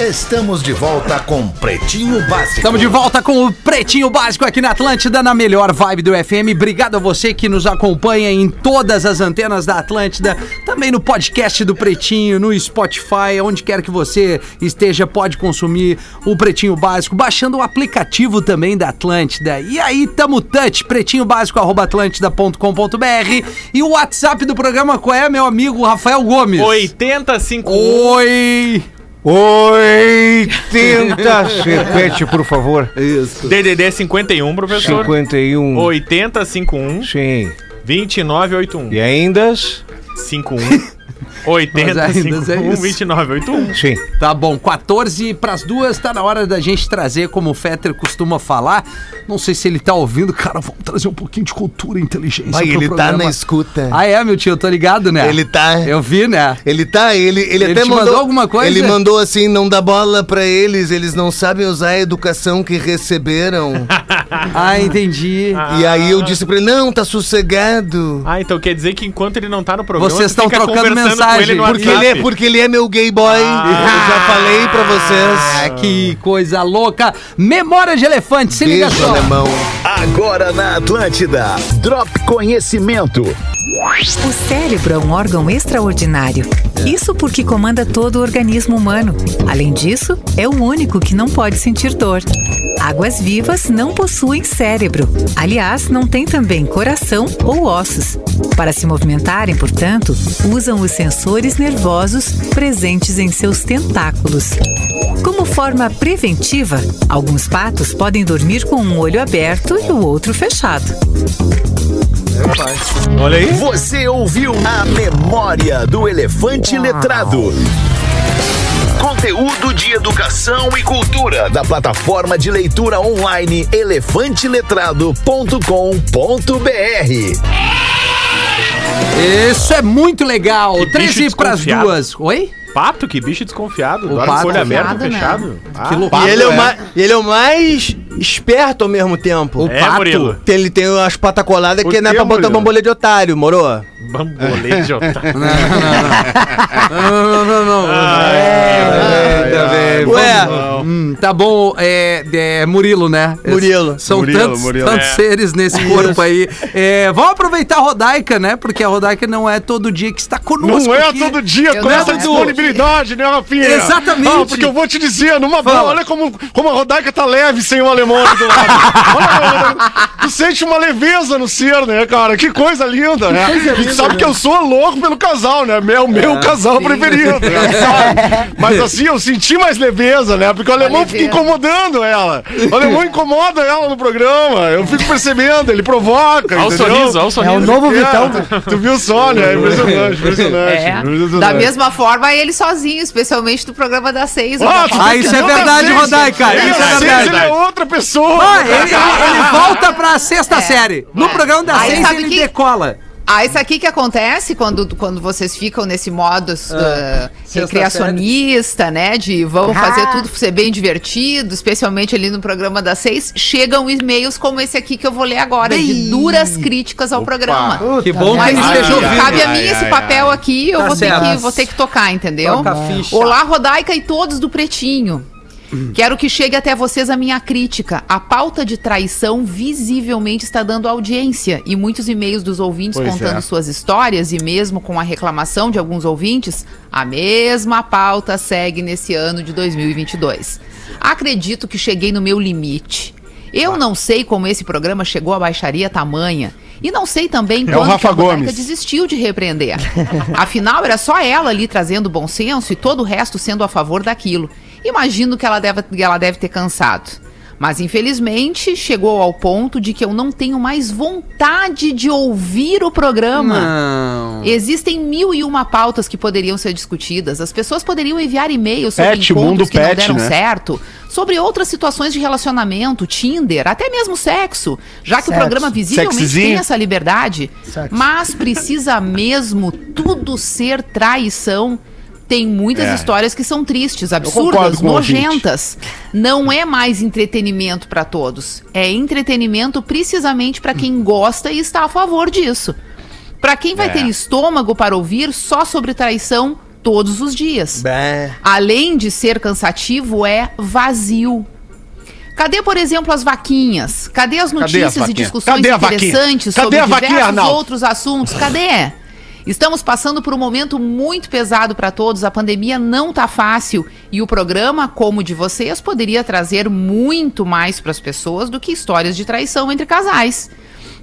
Estamos de volta com Pretinho Básico. Estamos de volta com o Pretinho Básico aqui na Atlântida, na melhor vibe do FM. Obrigado a você que nos acompanha em todas as antenas da Atlântida, também no podcast do Pretinho, no Spotify, onde quer que você esteja, pode consumir o Pretinho Básico, baixando o aplicativo também da Atlântida. E aí, tamo touch, pretinhobásico.atlântida.com.br e o WhatsApp do programa qual é, meu amigo Rafael Gomes? 85. Oi! Oi, tenta. Repete, [laughs] por favor. Isso. DDD 51, professor. 51. 8051 Sim. 2981. E ainda? 51 80 [laughs] Mas ainda é 51 isso. 2981. Sim. Tá bom, 14 pras duas, tá na hora da gente trazer, como o Fetter costuma falar. Não sei se ele tá ouvindo, cara, vamos trazer um pouquinho de cultura e inteligência. Vai, pro ele tá programa. na escuta. Ah, é, meu tio, eu tô ligado, né? Ele tá. Eu vi, né? Ele tá, ele, ele, Ele até te mandou, mandou alguma coisa? Ele mandou assim, não dá bola pra eles, eles não sabem usar a educação que receberam. [laughs] Ah, entendi. E aí eu disse pra ele, não, tá sossegado. Ah, então quer dizer que enquanto ele não tá no programa, Vocês estão trocando mensagem. ele Porque ele, é, porque ele é meu gay boy. Eu já falei pra Ah, vocês. que coisa louca. Memória de elefante, se liga Beijo, só. alemão. Agora na Atlântida. Drop Conhecimento. O cérebro é um órgão extraordinário. Isso porque comanda todo o organismo humano. Além disso, é o único que não pode sentir dor. Águas vivas não possuem cérebro. Aliás, não têm também coração ou ossos. Para se movimentarem, portanto, usam os sensores nervosos presentes em seus tentáculos. Como forma preventiva, alguns patos podem dormir com um olho aberto e o outro fechado. Olha aí. Você ouviu a memória do elefante letrado. Conteúdo de educação e cultura da plataforma de leitura online elefanteletrado.com.br. Isso é muito legal. Que bicho 13 pras duas. Oi? Pato, que bicho desconfiado. Dorme pato. o olho aberto fechado. Ah, Que loucura. E ele é, o É. mais, ele é o mais esperto ao mesmo tempo. O É, pato. Murilo. Tem- Ele tem as patas coladas que não é pra botar bambolê de otário, moro? Bambolê de [laughs] otário. Não, não, não, não. Ai, [laughs] tá bom, é, é Murilo, né? Murilo. São Murilo, tantos, Murilo. tantos É. seres nesse corpo aí. É, vamos aproveitar a Rodaica, né? Porque a Rodaica não é todo dia que está conosco. Não é aqui. todo dia Eu com essa disponibilidade, né, Rafinha? Exatamente. Ah, porque eu vou te dizer, numa Fala. boa, olha como, como a Rodaica tá leve sem o alemão do lado. [laughs] olha, tu sente uma leveza no ser, né, cara? Que coisa linda, né? tu sabe que eu sou louco pelo casal, né? É o meu casal sim. preferido, né? [laughs] Sabe? Mas assim, eu senti mais leveza, né? Porque o alemão fica leveza. incomodando ela. O alemão incomoda ela no programa. Eu fico percebendo, ele provoca. Olha o sorriso, olha o É o sorriso. novo É, Vitão. Tu viu só, né? Impressionante, impressionante. É. impressionante. Da mesma forma, ele sozinho, especialmente do programa das seis. Ah, Ah, isso é ver verdade, Rodaica, Ele, isso é é seis, verdade. ele é outra pessoa. Ah, ele, ele- ele volta pra sexta série. No programa da Aí seis ele que- decola. Ah, isso aqui que acontece quando, quando vocês ficam nesse modo uh, sexta recreacionista, né? De vamos fazer tudo ser bem divertido, especialmente ali no programa das seis. Chegam e-mails como esse aqui que eu vou ler agora, de duras críticas ao programa. Que bom que Mas ele enfim, esteja ouvindo. cabe a mim ai, esse ai, papel aqui, eu Tá vou, ter que, vou ter que tocar, entendeu? Olá, Rodaica e todos do Pretinho. Quero que chegue até vocês a minha crítica. A pauta de traição visivelmente está dando audiência e muitos e-mails dos ouvintes Pois contando é. suas histórias e mesmo com a reclamação de alguns ouvintes, a mesma pauta segue nesse ano de 2022. Acredito que cheguei no meu limite. Eu não sei como esse programa chegou à baixaria tamanha. E não sei também É o quando Rafa a Gomes. desistiu de repreender. Afinal, era só ela ali trazendo bom senso e todo o resto sendo a favor daquilo. Imagino que ela deve, ela deve ter cansado. Mas infelizmente chegou ao ponto de que eu não tenho mais vontade de ouvir o programa. Não. Existem mil e uma pautas que poderiam ser discutidas. As pessoas poderiam enviar e-mails sobre Pet, encontros que não pet, deram né? certo, sobre outras situações de relacionamento, Tinder, até mesmo sexo, já que Sexo. o programa visivelmente tem essa liberdade. Sexo. Mas precisa mesmo tudo ser traição. Tem muitas É. histórias que são tristes, absurdas, nojentas. Não é mais entretenimento para todos. É entretenimento precisamente para quem gosta e está a favor disso. Para quem vai É. ter estômago para ouvir só sobre traição todos os dias. Bé. Além de ser cansativo, é vazio. Cadê, por exemplo, as vaquinhas? Cadê as Cadê notícias as e discussões Cadê vaquinha? interessantes Cadê sobre vaquinha, diversos Arnaldo? outros assuntos? Cadê? Estamos passando por um momento muito pesado para todos. A pandemia não tá fácil e o programa, como o de vocês, poderia trazer muito mais para as pessoas do que histórias de traição entre casais.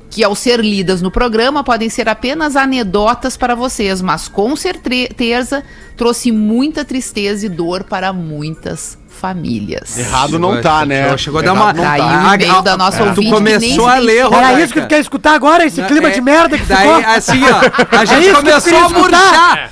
Que ao ser lidas no programa podem ser apenas anedotas para vocês, mas com certeza trouxe muita tristeza e dor para muitas famílias. Errado não tá, né? Chegou, chegou a dar uma. Tá. o e-mail da nossa Tu ouvinte nem começou a ler, identificou. Era isso que tu quer escutar agora? Esse clima É, de merda que daí, ficou? assim, ó, a É gente eu começou a murchar.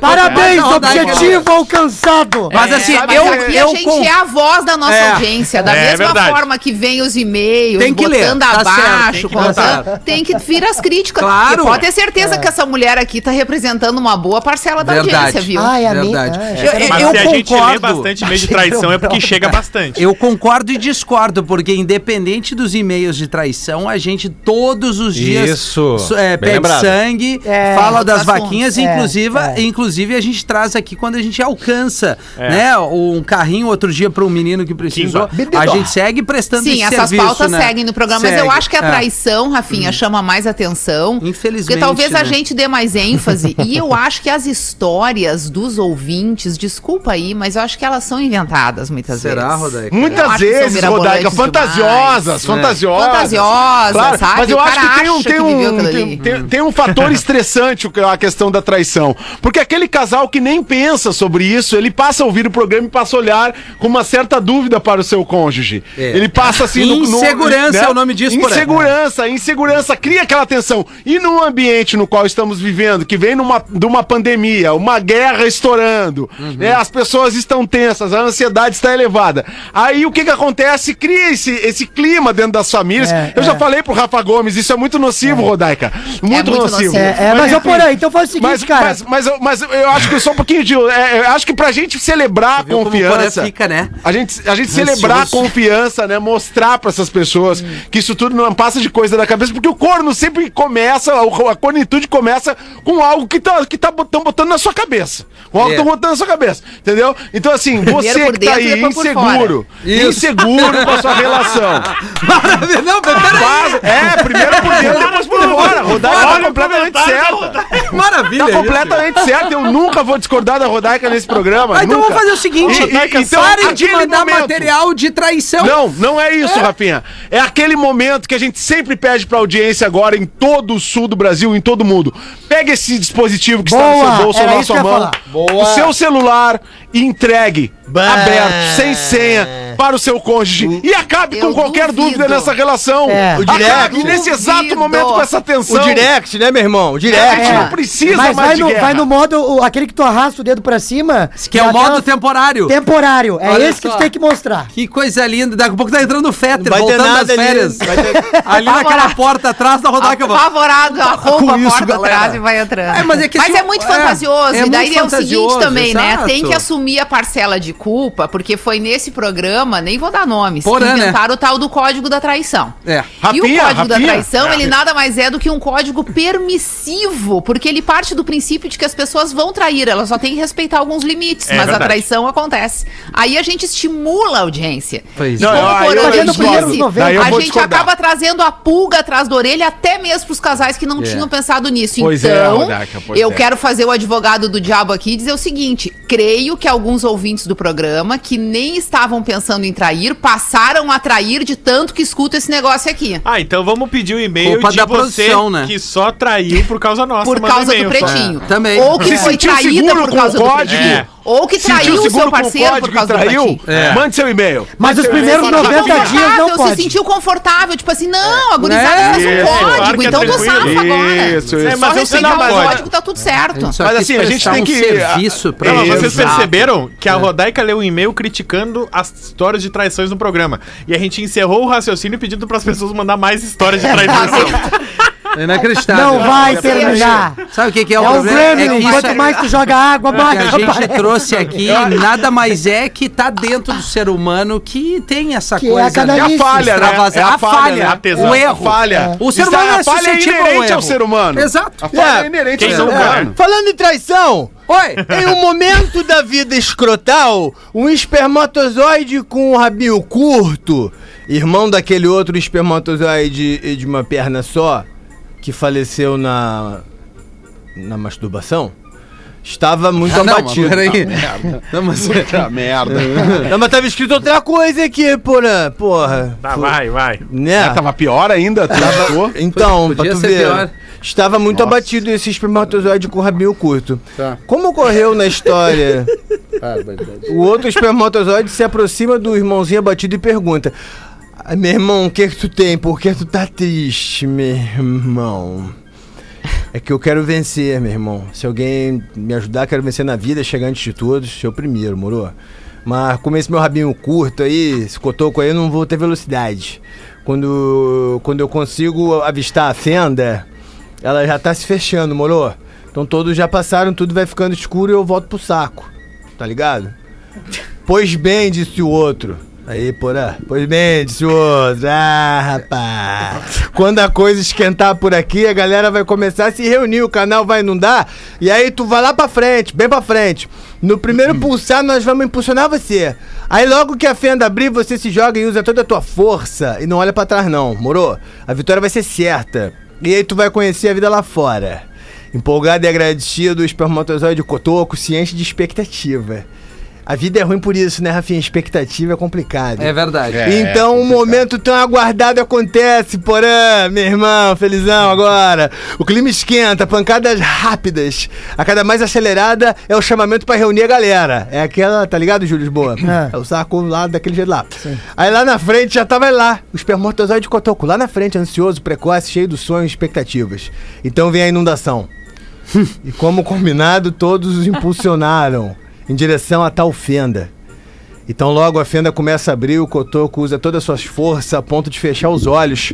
Parabéns, objetivo alcançado. Mas assim, Sabe, eu, aqui eu a gente com- é a voz da nossa É. audiência. Da É, mesma verdade. forma que vem os e-mails, Tem que ler, botando tá certo, abaixo, tem que colocando, botar. tem que vir as críticas. Claro. Pode ter certeza que essa mulher aqui tá representando uma boa parcela da Verdade. audiência, viu? Ai, a. Verdade. Mas eu se a gente lê concordo. bastante e-mail de traição é porque chega bastante. Eu concordo e discordo, porque independente dos e-mails de traição, a gente todos os dias Isso. so- é, pede lembrado. sangue, É. fala das vaquinhas, É, inclusive, é. Inclusive a gente traz aqui quando a gente alcança, É. né? Um carrinho outro dia para um menino que precisou. A gente segue prestando Sim, esse essas serviço, pautas né? seguem no programa, mas eu Segue, acho que a é. traição, Rafinha, chama mais atenção. Infelizmente, Porque talvez a né? gente dê mais ênfase. e eu [laughs] acho que as histórias dos ouvintes, desculpa aí, mas eu acho que elas são inventadas muitas Será, vezes. Rodaica? Eu Muitas vezes, Rodaica, mirabolantes fantasiosas, demais. fantasiosas. Fantasiosas, sabe? Mas eu O acho que tem um, tem, um, tem, tem- tem um fator [laughs] estressante o que é a questão da traição. Porque aquele casal que nem pensa sobre isso, ele passa a ouvir o programa e passa a olhar com uma certa dúvida para o seu cônjuge. É. Ele passa assim... no- no- Insegurança é o nome disso. Insegurança, insegurança, cria aquela tensão. E num ambiente no qual estamos vivendo, que vem numa, de uma pandemia, uma guerra estourando, Uhum. né, as pessoas estão tensas, a ansiedade está elevada. Aí o que que acontece? Cria esse, esse clima dentro das famílias. É, Eu já é. falei pro Rafa Gomes, isso é muito nocivo, Rodaica. Muito, muito nocivo. nocivo. É, é, mas, eu por aí, então faz o seguinte, mas, cara. Mas, mas, mas mas eu acho que só um pouquinho de. é, eu acho que pra gente celebrar a confiança. fica, né? A gente, a gente celebrar a confiança, né? Mostrar pra essas pessoas que isso tudo não passa de coisa da cabeça, porque o corno sempre começa, a a cornitude começa com algo que tá, que tá botando, botando na sua cabeça. Com algo que É. tá botando na sua cabeça. Entendeu? Então, assim, você que tá aí inseguro, inseguro com a sua relação. [laughs] Maravilha. Não, peraí. É, primeiro por dentro, depois por fora. O completamente certa. Maravilha. Tá isso. completamente certo. Eu nunca vou discordar da Rodaica nesse programa. Ah, então nunca. vamos fazer o seguinte: E- e- então, parem de mandar momento- material de traição. Não, não é isso, Rafinha. É aquele momento que a gente sempre pede pra audiência agora em todo o sul do Brasil, em todo mundo. Pega esse dispositivo que está no Boa, seu bolso ou na sua mão, o seu celular e entregue Bah. aberto, sem senha, para o seu cônjuge e acabe Eu com qualquer duvido. dúvida nessa relação. É. O direct. Acabe nesse exato momento com essa O tensão. direct, né, meu irmão? O A direct. gente É. não precisa Mas mais vai de no, guerra. vai no modo, o- aquele que tu arrasta o dedo pra cima. Que é o dá modo aquela- temporário. Temporário. É Olha esse que só. tu tem que mostrar. Que coisa linda. Daqui a pouco tá entrando o Fetter, Vai ter voltando das nada ali. férias. Vai ter- [laughs] Ali naquela porta atrás da Rodaica. Apavorado, a roupa, com a isso, porta galera. atrás e vai entrando. É, mas é que assim, é muito é, fantasioso. é e daí muito é o seguinte também, né? exato. Tem que assumir a parcela de culpa, porque foi nesse programa, nem vou dar nomes, Porã, que né? inventaram o tal do código da traição. É. e o código da traição, ele nada mais é do que um código permissivo, porque ele parte do princípio de que as pessoas vão trair, elas só têm que respeitar alguns limites, É mas verdade. a traição acontece. Aí a gente estimula a audiência. Pois Não, é. eu- Como eu disse, a gente discordar. acaba trazendo a pulga atrás da orelha até mesmo pros casais que não É. tinham pensado nisso. Pois é, então, pois eu é. quero fazer o advogado do diabo aqui e dizer o seguinte: creio que alguns ouvintes do programa que nem estavam pensando em trair passaram a trair de tanto que escuta esse negócio aqui. Ah, então vamos pedir o e-mail Culpa de da você produção, né? que só traiu por causa nossa. Por causa do e-mail pretinho. Também. Ou que Se foi sentiu traída seguro por causa do código? É. Ou que traiu o seu parceiro por causa do traiu? pretinho. É. Mande seu e-mail. Mas os primeiros Fala, 90 Rafinha. dias não Confortável, se pode. sentiu confortável, tipo assim, não, a gurizada É, fez um isso, código, claro é então tu tranquilo. safa agora. Isso, É, isso. mas Só eu sei respeitar o mas- código, tá tudo certo. Mas assim, a gente tem que- serviço pra vocês perceberam que a Rodaica leu um e-mail criticando as histórias de traições no programa. E a gente encerrou o raciocínio pedindo para as pessoas mandar mais histórias de [laughs] traição. É inacreditável. Não vai terminar. Sabe o que, que é, É o problema? É Gremlin. que isso Quanto é- mais tu joga água, O que mais a gente aparece. trouxe aqui nada mais é que tá dentro do ser humano que tem essa Que é coisa. a canalice. É a falha, né? É a a falha, falha, né? A tesão. o A erro. falha. O ser humano é- é a falha é suscetível ao inerente ao ser humano. Exato. A falha é, É. inerente ao ser humano. né? Falando em traição, Oi! em um momento da vida escrotal, um espermatozoide com um rabinho curto, irmão daquele outro espermatozoide de uma perna só, que faleceu na na masturbação, estava muito [laughs] Ah, não, abatido. mas peraí. Não, mas... [laughs] Puta merda. [laughs] Não, mas tava escrito outra coisa aqui, porra. Porra. Tá, vai, vai. Né? Ah, tava pior ainda? Tu achou? Então, Podia pra tu ser ver. pior. Estava muito Nossa. abatido esse espermatozoide com rabinho curto. Tá. Como ocorreu na história, o outro espermatozoide se aproxima do irmãozinho abatido e pergunta: "Ah, Meu irmão, o que que tu tem? Por que tu tá triste, meu irmão? É que eu quero vencer, meu irmão. Se alguém me ajudar, quero vencer na vida, chegar antes de todos, ser o primeiro, moro? Mas como esse meu rabinho curto aí, esse cotoco aí, eu não vou ter velocidade. Quando, quando eu consigo avistar a fenda, ela já tá se fechando, moro? Então todos já passaram, tudo vai ficando escuro e eu volto pro saco. Tá ligado? Pois bem, disse o outro. Aí, porra. Pois bem, disse o outro. Ah, rapaz. Quando a coisa esquentar por aqui, a galera vai começar a se reunir, o canal vai inundar. E aí tu vai lá pra frente, bem pra frente. No primeiro [laughs] pulsar, nós vamos impulsionar você. Aí logo que a fenda abrir, você se joga e usa toda a tua força. E não olha pra trás, não, moro? A vitória vai ser certa. E aí tu vai conhecer a vida lá fora. Empolgado e agradecido, o espermatozoide cotoco se enche de expectativa. A vida é ruim por isso, né, Rafinha? Expectativa é complicado. É verdade. É. então, um momento tão aguardado acontece, porã, meu irmão, felizão agora. O clima esquenta, pancadas rápidas. A cada mais acelerada é o chamamento pra reunir a galera. É aquela, tá ligado, Júlio Lisboa? É. É o saco lá daquele jeito lá. Aí lá na frente já tava lá, o espermatozoide cotoco, lá na frente, ansioso, precoce, cheio de sonhos e expectativas. Então vem a inundação. e como combinado, todos os impulsionaram em direção a tal fenda. Então logo a fenda começa a abrir, o cotoco usa todas as suas forças a ponto de fechar os olhos.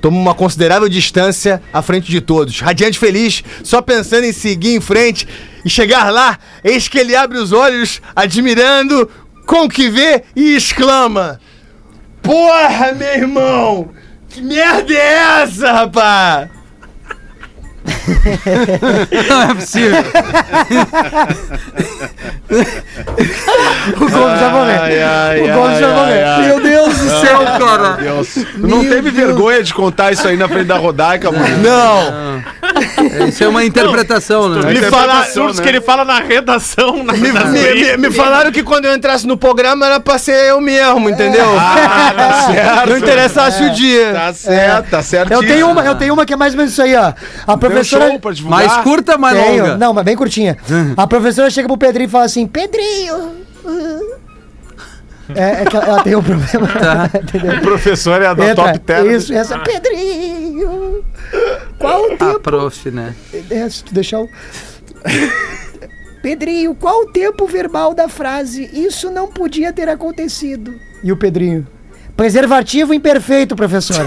toma uma considerável distância à frente de todos. Radiante feliz, só pensando em seguir em frente e chegar lá, eis que ele abre os olhos, admirando com o que vê e exclama: Porra, meu irmão! Que merda é essa, rapaz? [laughs] Não é possível. O Gomes. Ai, ai, o Gomes ai, ai, ai. Meu Deus do céu, cara. Deus. Não teve vergonha de contar isso aí na frente da Rodaica, mano? [laughs] Não! Isso é uma interpretação, né? Me, Interpretação, fala, Absurdos né? que ele fala na redação. Na, me, me- me- me falaram que quando eu entrasse no programa era pra ser eu mesmo, entendeu? Ah, tá certo. Não interessasse o dia. Tá certo, tá certo. Eu tenho, uma, eu tenho uma que é mais ou menos isso aí, ó. A Tem um professora. show divulgar. Mais curta, mais Tenho. longa. Não, mas bem curtinha. [laughs] A professora chega pro Pedrinho e fala assim: Pedrinho. uh." É, é que ela, ela tem um problema. [laughs] entendeu? O professor é da Entra, Top Term. Isso, essa. Pedrinho. Qual o A tempo? prof, né? É, se tu deixar o. [laughs] Pedrinho, qual o tempo verbal da frase? Isso não podia ter acontecido. E o Pedrinho? Preservativo imperfeito, professor. [laughs]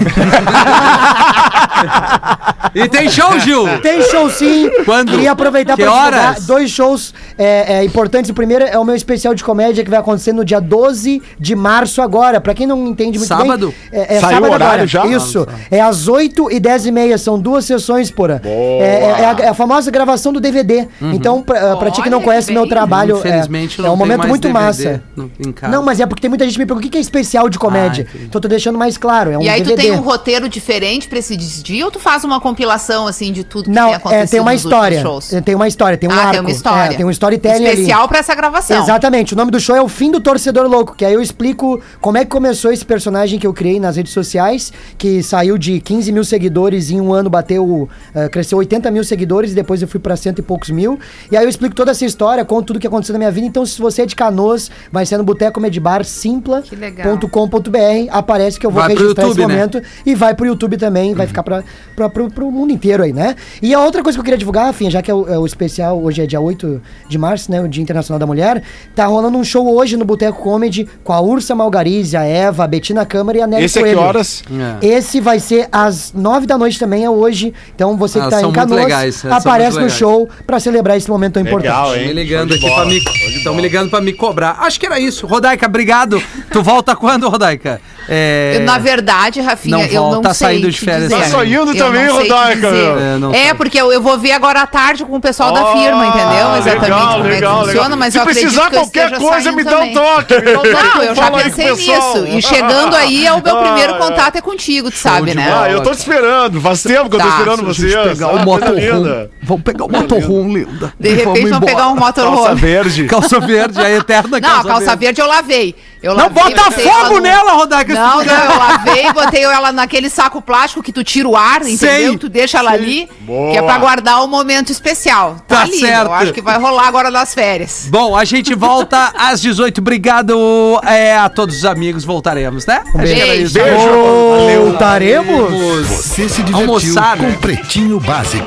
E tem show, Gil? Tem show sim. Quando? Queria aproveitar Que pra horas? dois shows é, é, importantes. O primeiro é o meu especial de comédia que vai acontecer no dia 12 de março agora. Pra quem não entende muito Sábado? bem... É, é Saiu sábado o horário agora. já? Isso. É às 8 e 10 e meia. São duas sessões, porra. É, é- é a, é a famosa gravação do DVD. Então, pra, pra ti que não conhece que meu bem. trabalho... Infelizmente é, não é um momento muito DVD massa. no- em casa. Não, mas é porque tem muita gente que me pergunta o que que é especial de comédia. Ah, entendi. então eu tô deixando mais claro. É um E aí DVD. tu tem um roteiro diferente pra esse dia ou tu faz uma compilação, assim, de tudo que Não, tem é, acontecido tem uma história. shows? Tem uma história, tem um ah, arco. tem uma história. É, tem um storytelling ali. Especial pra essa gravação. Exatamente. O nome do show é O Fim do Torcedor Louco, que aí eu explico como é que começou esse personagem que eu criei nas redes sociais, que saiu de 15 mil seguidores em um ano, bateu, eh, cresceu 80 mil seguidores e depois eu fui pra cento e poucos mil. E aí eu explico toda essa história, conto tudo que aconteceu na minha vida. Então, se você é de Canoas, vai ser no Boteco Medibar Que simpla.com.br. Aparece que eu vou Vai registrar YouTube, esse né? momento e vai pro YouTube também, vai ficar pra, pra, pro, pro mundo inteiro aí, né? E a outra coisa que eu queria divulgar, Rafinha, já que é o, é o especial, hoje é dia 8 de março, né? O Dia Internacional da Mulher, tá rolando um show hoje no Boteco Comedy com a Ursa Malgarize, a Eva, a Betina Câmara e a Nelly Esse é que horas? É. Esse vai ser às 9 da noite também, é hoje. Então você que Ah, tá em Canoas, legais, aparece no show pra celebrar esse momento tão Legal, importante. hein? me ligando aqui pra bola, me. show de Estão me ligando pra me cobrar. Acho que era isso. Rodaica, obrigado. tu volta [laughs] quando, Rodaica? É... Eu, na verdade, Rafinha, Não eu não volta, sei saindo de férias. Tá saindo Eu também, Rodaica, dizer. meu. É, É, porque eu, eu vou ver agora à tarde com o pessoal da firma, entendeu? Exatamente legal, como legal, é que funciona, legal. mas Se eu precisar qualquer coisa, me dá um toque. Não, eu já pensei o nisso. E chegando aí, é o meu [laughs] Ah, primeiro é. contato é contigo, tu sabe, né? Ah, eu tô te esperando. Faz tempo que eu tô Tá. esperando vocês. pegar o Ah, coisa motorhome. linda. Vamos pegar o motorhome, linda. De repente vão pegar um Calça motorhome. verde. Calça verde, a eterna Não, a calça verde eu lavei. Eu Não, lavei, bota fogo no- nela, Rodaica. Não, não, eu lavei, [laughs] botei ela naquele saco plástico que tu tira o ar, entendeu? Sei, Tu deixa ela ali, Boa. que é pra guardar o momento especial. Tá ali, certo. Eu acho que vai rolar agora nas férias. Bom, a gente volta às 18. Obrigado é, a todos os amigos. Voltaremos, né? Era beijo. isso. Beijo. Voltaremos? Você se divertiu Almoçar, com né? Pretinho Básico.